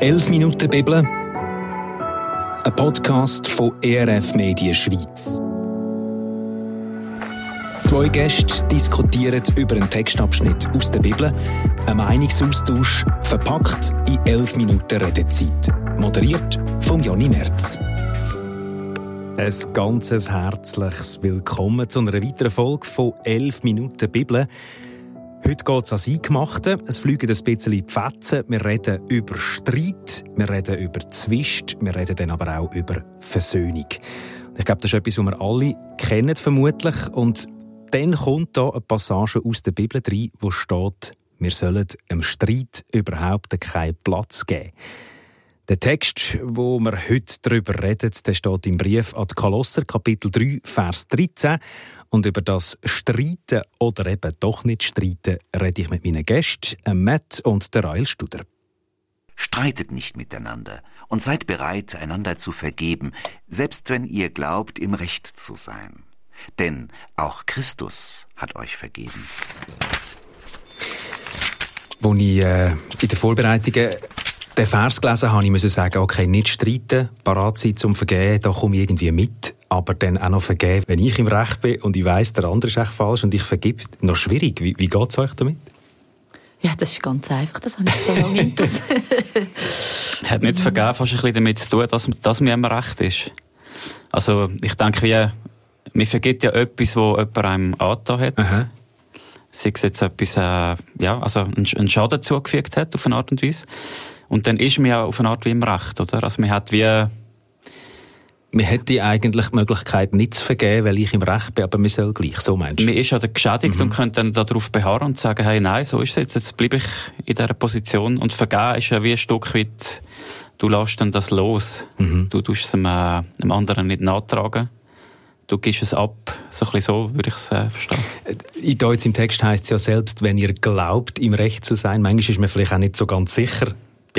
11 Minuten Bibel, ein Podcast von ERF Medien Schweiz. Zwei Gäste diskutieren über einen Textabschnitt aus der Bibel, ein Meinungsaustausch verpackt in 11 Minuten Redezeit. Moderiert von Jonny Merz. Ein ganzes herzliches Willkommen zu einer weiteren Folge von 11 Minuten Bibel. Heute geht es ans Eingemachte. Es fliegen ein bisschen die Fetzen. Wir reden über Streit, wir reden über Zwist, wir reden dann aber auch über Versöhnung. Ich glaube, das ist etwas, was wir alle kennen, vermutlich. Und dann kommt da eine Passage aus der Bibel rein, wo steht, wir sollen dem Streit überhaupt keinen Platz geben. Der Text, wo wir heute darüber reden, der steht im Brief an die Kolosser, Kapitel 3, Vers 13. Und über das Streiten oder eben doch nicht Streiten rede ich mit meinen Gästen, Matt und der Rael Studer. Streitet nicht miteinander und seid bereit, einander zu vergeben, selbst wenn ihr glaubt, im Recht zu sein. Denn auch Christus hat euch vergeben. Als ich äh, in der Vorbereitung den Vers gelesen habe, ich sagen, okay, nicht streiten, parat sein zum Vergehen, da komme ich irgendwie mit. Aber dann auch noch vergeben, wenn ich im Recht bin und ich weiss, der andere ist echt falsch und ich vergib, noch schwierig. Wie, wie geht es euch damit? Ja, das ist ganz einfach, das habe ich schon lange hinter. Hat nicht vergeben fast ein bisschen damit zu tun, dass, dass mir immer recht ist. Also, ich denke, wie, man vergibt ja etwas, wo jemand einem angetan hat. Aha. Sei es jetzt etwas, äh, ja, also einen Schaden zugefügt hat, auf eine Art und Weise. Und dann ist man ja auf eine Art wie im Recht, oder? Also man hat wie... Man hätte eigentlich die Möglichkeit, nicht zu vergeben, weil ich im Recht bin, aber man soll gleich, so meinst du? Man ist ja geschädigt mhm. und könnte dann darauf beharren und sagen, hey, nein, so ist es jetzt, jetzt bleibe ich in dieser Position. Und vergeben ist ja wie ein Stück weit, du lässt dann das los. Mhm. Du tust es einem, äh, anderen nicht nachtragen du gibst es ab. So ein bisschen so würde ich es äh, verstehen. In Deutsch im Text heißt es ja selbst, wenn ihr glaubt, im Recht zu sein. Manchmal ist man vielleicht auch nicht so ganz sicher,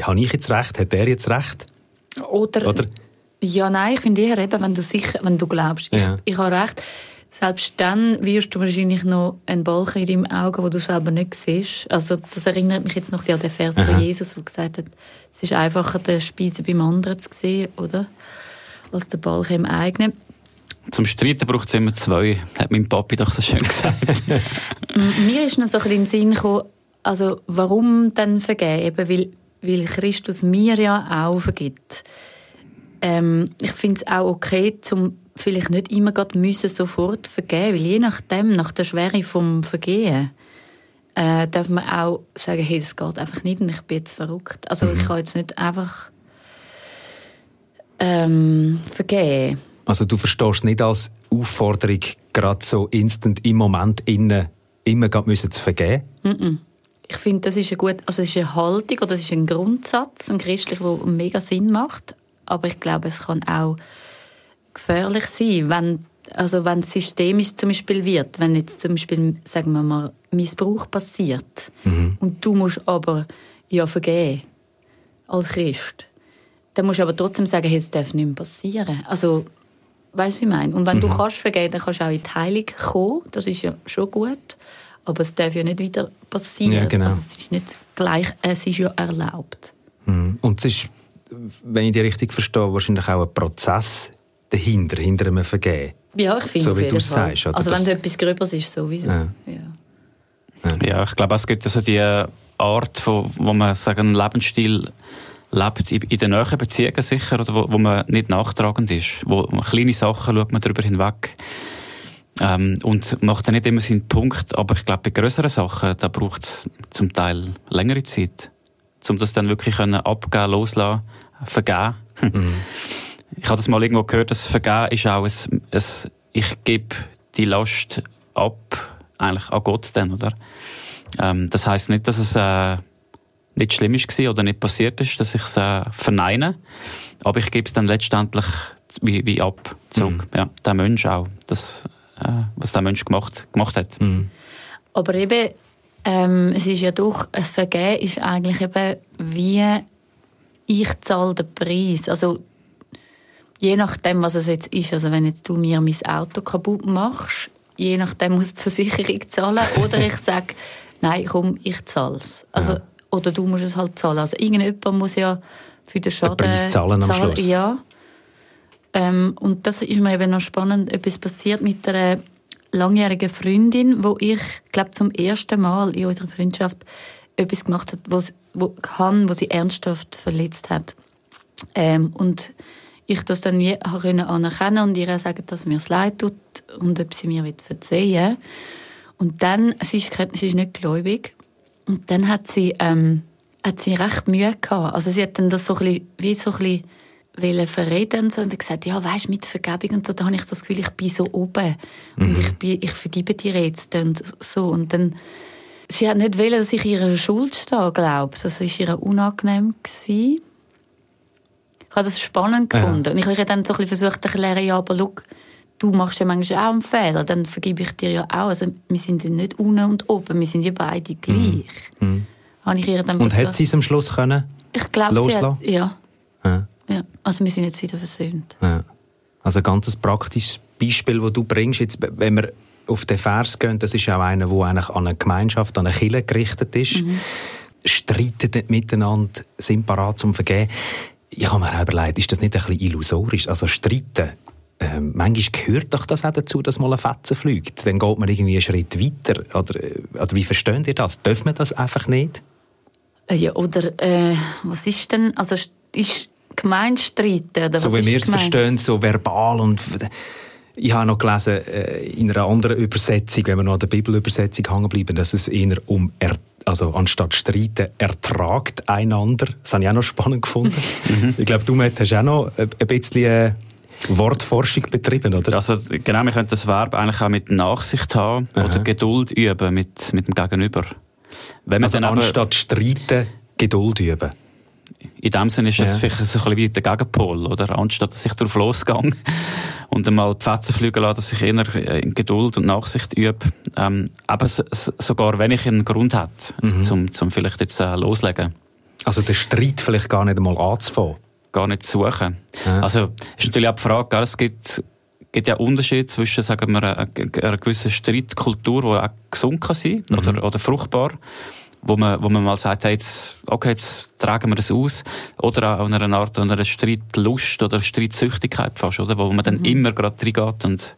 habe ich jetzt recht, hat er jetzt recht? Oder, Oder? ja, nein, ich finde eher eben, wenn du sicher, wenn du glaubst, ja. ich, ich habe recht, selbst dann wirst du wahrscheinlich noch einen Balken in deinem Auge, wo du selber nicht siehst. Also das erinnert mich jetzt noch an den Vers Aha. von Jesus, der gesagt hat, es ist einfacher, den Speisen beim anderen zu sehen, oder? Als den Balken im eigenen. Zum Streiten braucht es immer zwei, hat mein Papi doch so schön gesagt. Mir ist noch so ein bisschen in den Sinn gekommen, also warum dann vergeben? Eben weil weil Christus mir ja auch vergibt. Ähm, ich finde es auch okay, zum vielleicht nicht immer müssen sofort vergeben, weil je nachdem, nach der Schwere vom Vergehen, äh, darf man auch sagen, hey, das geht einfach nicht und ich bin jetzt verrückt. Also mhm. ich kann jetzt nicht einfach ähm, vergehen. Also du verstehst nicht als Aufforderung, gerade so instant im Moment innen immer müssen zu vergeben? Mhm. Ich finde, das ist eine gute, also es ist eine Haltung oder das ist ein Grundsatz, ein christlicher, der mega Sinn macht. Aber ich glaube, es kann auch gefährlich sein, wenn, also wenn es systemisch zum Beispiel wird, wenn jetzt zum Beispiel, sagen wir mal, Missbrauch passiert mhm. und du musst aber ja vergeben als Christ, dann musst du aber trotzdem sagen, hey, es darf nicht mehr passieren. Also, weißt du, was ich meine? Und wenn mhm. du kannst vergeben, dann kannst du auch in die Heilung kommen, das ist ja schon gut. Aber es darf ja nicht wieder passieren. Ja, genau. also es ist nicht gleich, es ist ja erlaubt. Mhm. Und es ist, wenn ich die richtig verstehe, wahrscheinlich auch ein Prozess dahinter, hinter einem Vergehen. Ja, ich finde So wie du es sagst. Oder? Also wenn es etwas Gröberes ist, sowieso. Ja. Ja. ja. ich glaube, es gibt also die Art, von, wo man sagen, einen Lebensstil lebt in den näheren Beziehungen sicher, oder wo, wo man nicht nachtragend ist. Wo kleine Sachen schaut man darüber hinweg. Ähm, und macht dann nicht immer seinen Punkt, aber ich glaube, bei größeren Sachen, da braucht es zum Teil längere Zeit, um das dann wirklich können abgeben, loslassen, vergeben. Mhm. Ich habe das mal irgendwo gehört, dass Vergeben ist auch ein, ein ich gebe die Last ab, eigentlich an Gott dann, oder? Ähm, das heißt nicht, dass es äh, nicht schlimm war oder nicht passiert ist, dass ich es äh, verneine, aber ich gebe es dann letztendlich wie, wie ab, zurück. Mhm. Ja, der Mensch auch. Das, was der Mensch gemacht, gemacht hat. Mhm. Aber eben, ähm, es ist ja doch, ein Vergehen ist eigentlich eben wie ich zahle den Preis. Also, je nachdem, was es jetzt ist. Also, wenn jetzt du mir mein Auto kaputt machst, je nachdem muss die Versicherung zahlen. Oder ich sage, nein, komm, ich zahle es. Also, ja. oder du musst es halt zahlen. Also irgendjemand muss ja für den Schaden den Preis zahlen am Schluss. Ja. Ähm, und das ist mir eben noch spannend, etwas passiert mit einer langjährigen Freundin, wo ich, glaube zum ersten Mal in unserer Freundschaft etwas gemacht hat, wo, wo kann, wo sie ernsthaft verletzt hat. Ähm, und ich das dann wie können anerkennen und ihr sagen, dass mir es leid tut und ob sie mir verzeihen Und dann, sie ist, sie ist nicht gläubig, und dann hat sie, ähm, hat sie recht Mühe gehabt. Also sie hat dann das so ein bisschen, wie so ein bisschen verreden und, so, und gesagt, ja, weißt, mit Vergebung und so, da habe ich das Gefühl, ich bin so oben mhm. und ich, bin, ich vergebe dir jetzt und so. Und dann, sie hat nicht wollen, dass ich ihre Schuld stehe, glaube ich. Das war ihr unangenehm. Gewesen. Ich habe das spannend gefunden. Ja. Und ich habe dann so ein bisschen versucht zu erklären, ja, aber schau, du machst ja manchmal auch einen Fehler, dann vergebe ich dir ja auch. Also wir sind ja nicht unten und oben, wir sind ja beide gleich. Mhm. Habe ich ihr dann und hat sie es am Schluss können Ich glaube, sie hat, ja. ja. Also wir sind jetzt wieder versöhnt. Ja. Also ein ganz praktisches Beispiel, das du bringst, jetzt, wenn wir auf den Vers gehen, das ist auch einer, der eigentlich an eine Gemeinschaft, an eine Kirche gerichtet ist. Mhm. Streiten miteinander, sind parat zum Vergehen. Ich habe mir auch überlegt, ist das nicht ein bisschen illusorisch? Also streiten, ähm, manchmal gehört doch das auch dazu, dass mal ein Fetzen fliegt. Dann geht man irgendwie einen Schritt weiter. Oder, äh, oder wie versteht ihr das? Darf man das einfach nicht? Äh, ja, oder äh, was ist denn, also ist Gemeinstreiten? Oder so wie wir es verstehen, so verbal und... Ich habe noch gelesen, äh, in einer anderen Übersetzung, wenn wir noch an der Bibelübersetzung hängen bleiben, dass es eher um er also anstatt streiten, ertragt einander. Das habe ich auch noch spannend gefunden. Mhm. ich glaube, du Matt, hast auch noch ein bisschen Wortforschung betrieben, oder? Also genau, wir können das Verb eigentlich auch mit Nachsicht haben Aha. oder Geduld üben mit, mit dem Gegenüber. Wenn also anstatt streiten, Geduld üben. In dem Sinne ist es ja. vielleicht so ein bisschen wie der Gegenpol, oder? Anstatt dass ich darauf losgehe und einmal die Fetzen fliegen lasse, dass ich eher äh, in Geduld und Nachsicht übe. Ähm, aber sogar wenn ich einen Grund habe, mhm. zum, zum vielleicht jetzt äh, loslegen. Also den Streit vielleicht gar nicht einmal anzufangen gar nicht suchen. Ja. Also ist natürlich auch die Frage, gell? es gibt, gibt ja Unterschiede zwischen sagen wir, einer, einer gewissen Streitkultur, die auch gesund kann sein mhm. oder, oder fruchtbar, wo man, wo man mal sagt, hey, jetzt, okay, jetzt tragen wir das aus, oder auch einer Art einer Streitlust oder Streitsüchtigkeit fast, oder, wo man dann mhm. immer gerade reingeht und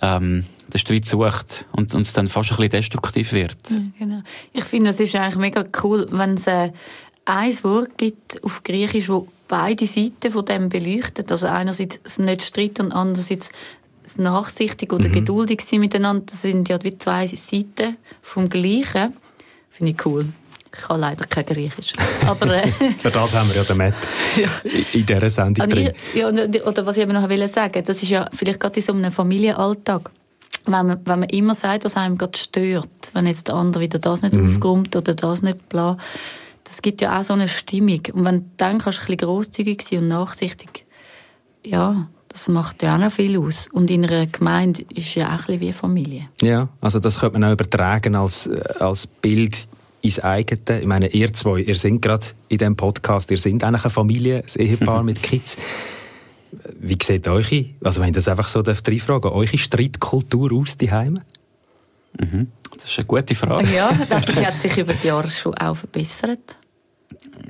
ähm, den Streit sucht und uns dann fast ein bisschen destruktiv wird. Ja, genau. Ich finde, es ist eigentlich mega cool, wenn es äh, ein Wort gibt auf Griechisch, wo beide Seiten von dem beleuchtet. Also einerseits das nicht Streit und andererseits nachsichtig oder mhm. geduldig sein miteinander. Das sind ja wie zwei Seiten vom Gleichen. Finde ich cool. Ich kann leider kein Griechisch. Aber, äh, Für das haben wir ja den Matt ja. in dieser Sendung drin. Ja, oder was ich eben noch sagen wollte, das ist ja vielleicht gerade in so einem Familienalltag, wenn man, wenn man immer sagt, was einem gerade stört, wenn jetzt der andere wieder das nicht mhm. aufkommt oder das nicht bla, das gibt ja auch so eine Stimmung. Und wenn du dann kannst du ein bisschen grosszügig sein und nachsichtig, ja, das macht ja auch noch viel aus. Und in einer Gemeinde ist ja auch ein bisschen wie Familie. Ja, also das könnte man auch übertragen als, äh, als Bild ins eigene. Ich meine, ihr zwei, ihr seid gerade in diesem Podcast, ihr seid eigentlich eine Familie, ein Ehepaar mit Kids. Wie sieht eure, also wenn ich das einfach so reinfragen eure Streitkultur aus, die Heime? Mhm. Das ist eine gute Frage. Ja, die hat sich über die Jahre schon auch verbessert.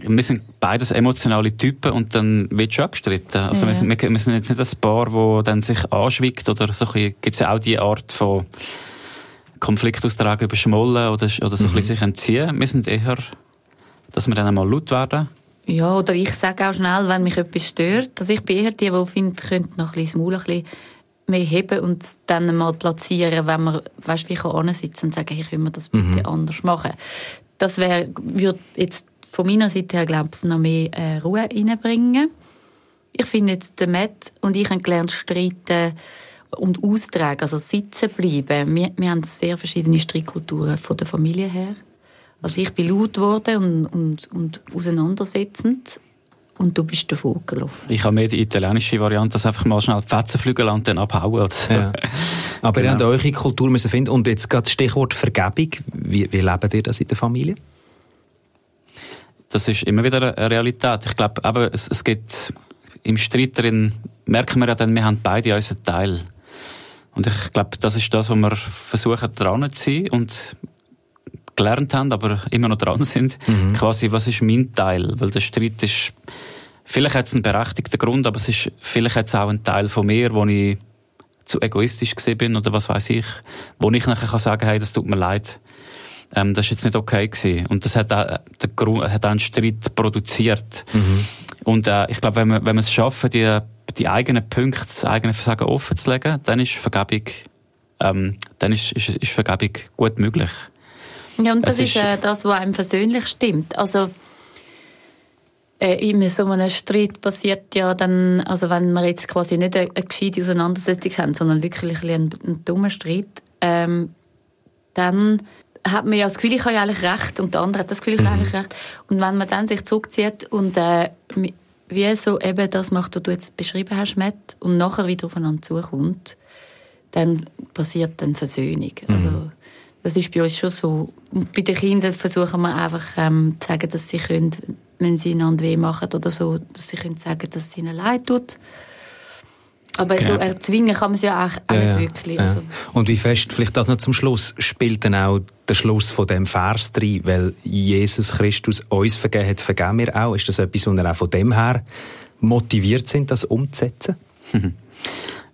Wir sind beides emotionale Typen und dann wird schon gestritten. Also ja. wir, wir, sind jetzt nicht ein Paar, das dann sich anschwickt oder so. Gibt es ja auch die Art von Konflikt austragen, überschmollen oder, oder so mhm. ein sich entziehen. Wir sind eher, dass wir dann einmal laut werden. Ja, oder ich sage auch schnell, wenn mich etwas stört. Also ich bin eher die, die findet, könnte noch ein bisschen das Maul ein bisschen mehr heben und dann mal platzieren, wenn man, weißt, wie kann sitzen und sagen, hey, können wir das bitte mhm. anders machen. Das wäre, würde jetzt von meiner Seite her, glaube ich, noch mehr äh, Ruhe reinbringen. Ich finde jetzt, der Matt und ich haben gelernt, streiten und austragen, also sitzen bleiben. Wir, wir haben sehr verschiedene Streitkulturen von der Familie her. Also ich bin laut geworden und, und, und auseinandersetzend und du bist davor gelaufen. Ich habe mehr die italienische Variante, dass einfach mal schnell die Fetzen fliegen und dann abhauen. So. Ja. Aber genau. ihr habt eure Kultur müssen finden und jetzt gerade das Stichwort Vergebung. Wie, wie lebt ihr das in der Familie? Das ist immer wieder eine Realität. Ich glaube, aber es, es gibt im Streit darin, merken wir ja dann, wir haben beide unseren Teil. Und ich glaube, das ist das, was wir versuchen dran zu sein und gelernt haben, aber immer noch dran sind. Mhm. Quasi, was ist mein Teil? Weil der Streit ist, vielleicht hat es einen berechtigten Grund, aber es ist vielleicht jetzt auch ein Teil von mir, wo ich zu egoistisch gesehen bin oder was weiß ich, wo ich nachher kann sagen, hey, das tut mir leid. Ähm, das ist jetzt nicht okay gewesen. Und das hat auch, der Grund, hat auch einen Streit produziert. Mhm. Und äh, ich glaube, wenn wir, wenn wir es schaffen, die, die eigenen Punkte, das eigene Versagen offen zu legen, dann ist Vergebung, ähm, dann ist, ist, ist Vergebung gut möglich. Ja, und das es ist äh, das, was einem persönlich stimmt. Also, äh, in so einem Streit passiert ja dann, also wenn wir jetzt quasi nicht eine, eine gescheite Auseinandersetzung haben, sondern wirklich ein, ein dummer Streit, ähm, dann hat man ja das Gefühl, ich habe ja eigentlich recht und der andere hat das Gefühl, ich habe mhm. eigentlich recht. Und wenn man dann sich zurückzieht und äh, wie so eben das macht, was du jetzt beschrieben hast, Matt, und nachher wieder aufeinander zukommt, dann passiert dann Versöhnung. Mhm. Also das ist bei uns schon so. Und bei den Kindern versuchen wir einfach ähm, zu sagen, dass sie können, wenn sie einander weh machen oder so, dass sie können sagen, dass es ihnen leid tut. Aber genau. so erzwingen kann man es ja auch, auch ja, nicht wirklich. Ja. Also. Und wie fest, vielleicht das noch zum Schluss, spielt dann auch der Schluss von dem Vers drin, weil Jesus Christus uns vergeben hat, vergeben wir auch. Ist das etwas, wo wir auch von dem her motiviert sind, das umzusetzen?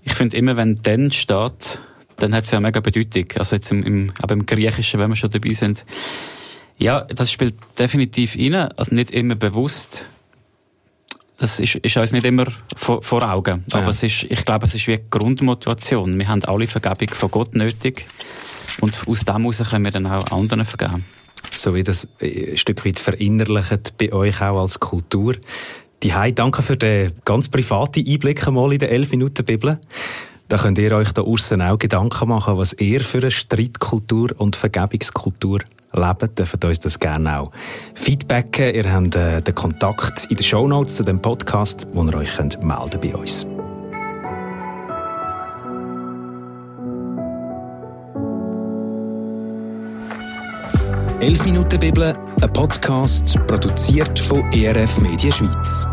Ich finde immer, wenn «denn» steht, dann hat es ja mega Bedeutung. Also jetzt im, im, aber im Griechischen, wenn wir schon dabei sind. Ja, das spielt definitiv rein. Also nicht immer bewusst. Das ist, ist uns nicht immer vor, vor Augen. Aber ja. es ist, ich glaube, es ist wie eine Grundmotivation. Wir haben alle Vergebung von Gott nötig. Und aus dem heraus können wir dann auch anderen vergeben. So wie das ein Stück weit verinnerlicht bei euch auch als Kultur. Die Hai, danke für den ganz privaten Einblick einmal in der 11 Minuten Bibel. Da könnt ihr euch da außen auch Gedanken machen, was ihr für eine Streitkultur und Vergebungskultur lebt. Dürft uns das gerne auch feedbacken. Ihr habt äh, den Kontakt in den Show Notes zu dem Podcast, wo ihr euch könnt melden bei uns. «11 Minuten Bibel», ein Podcast, produziert von ERF Media Schweiz.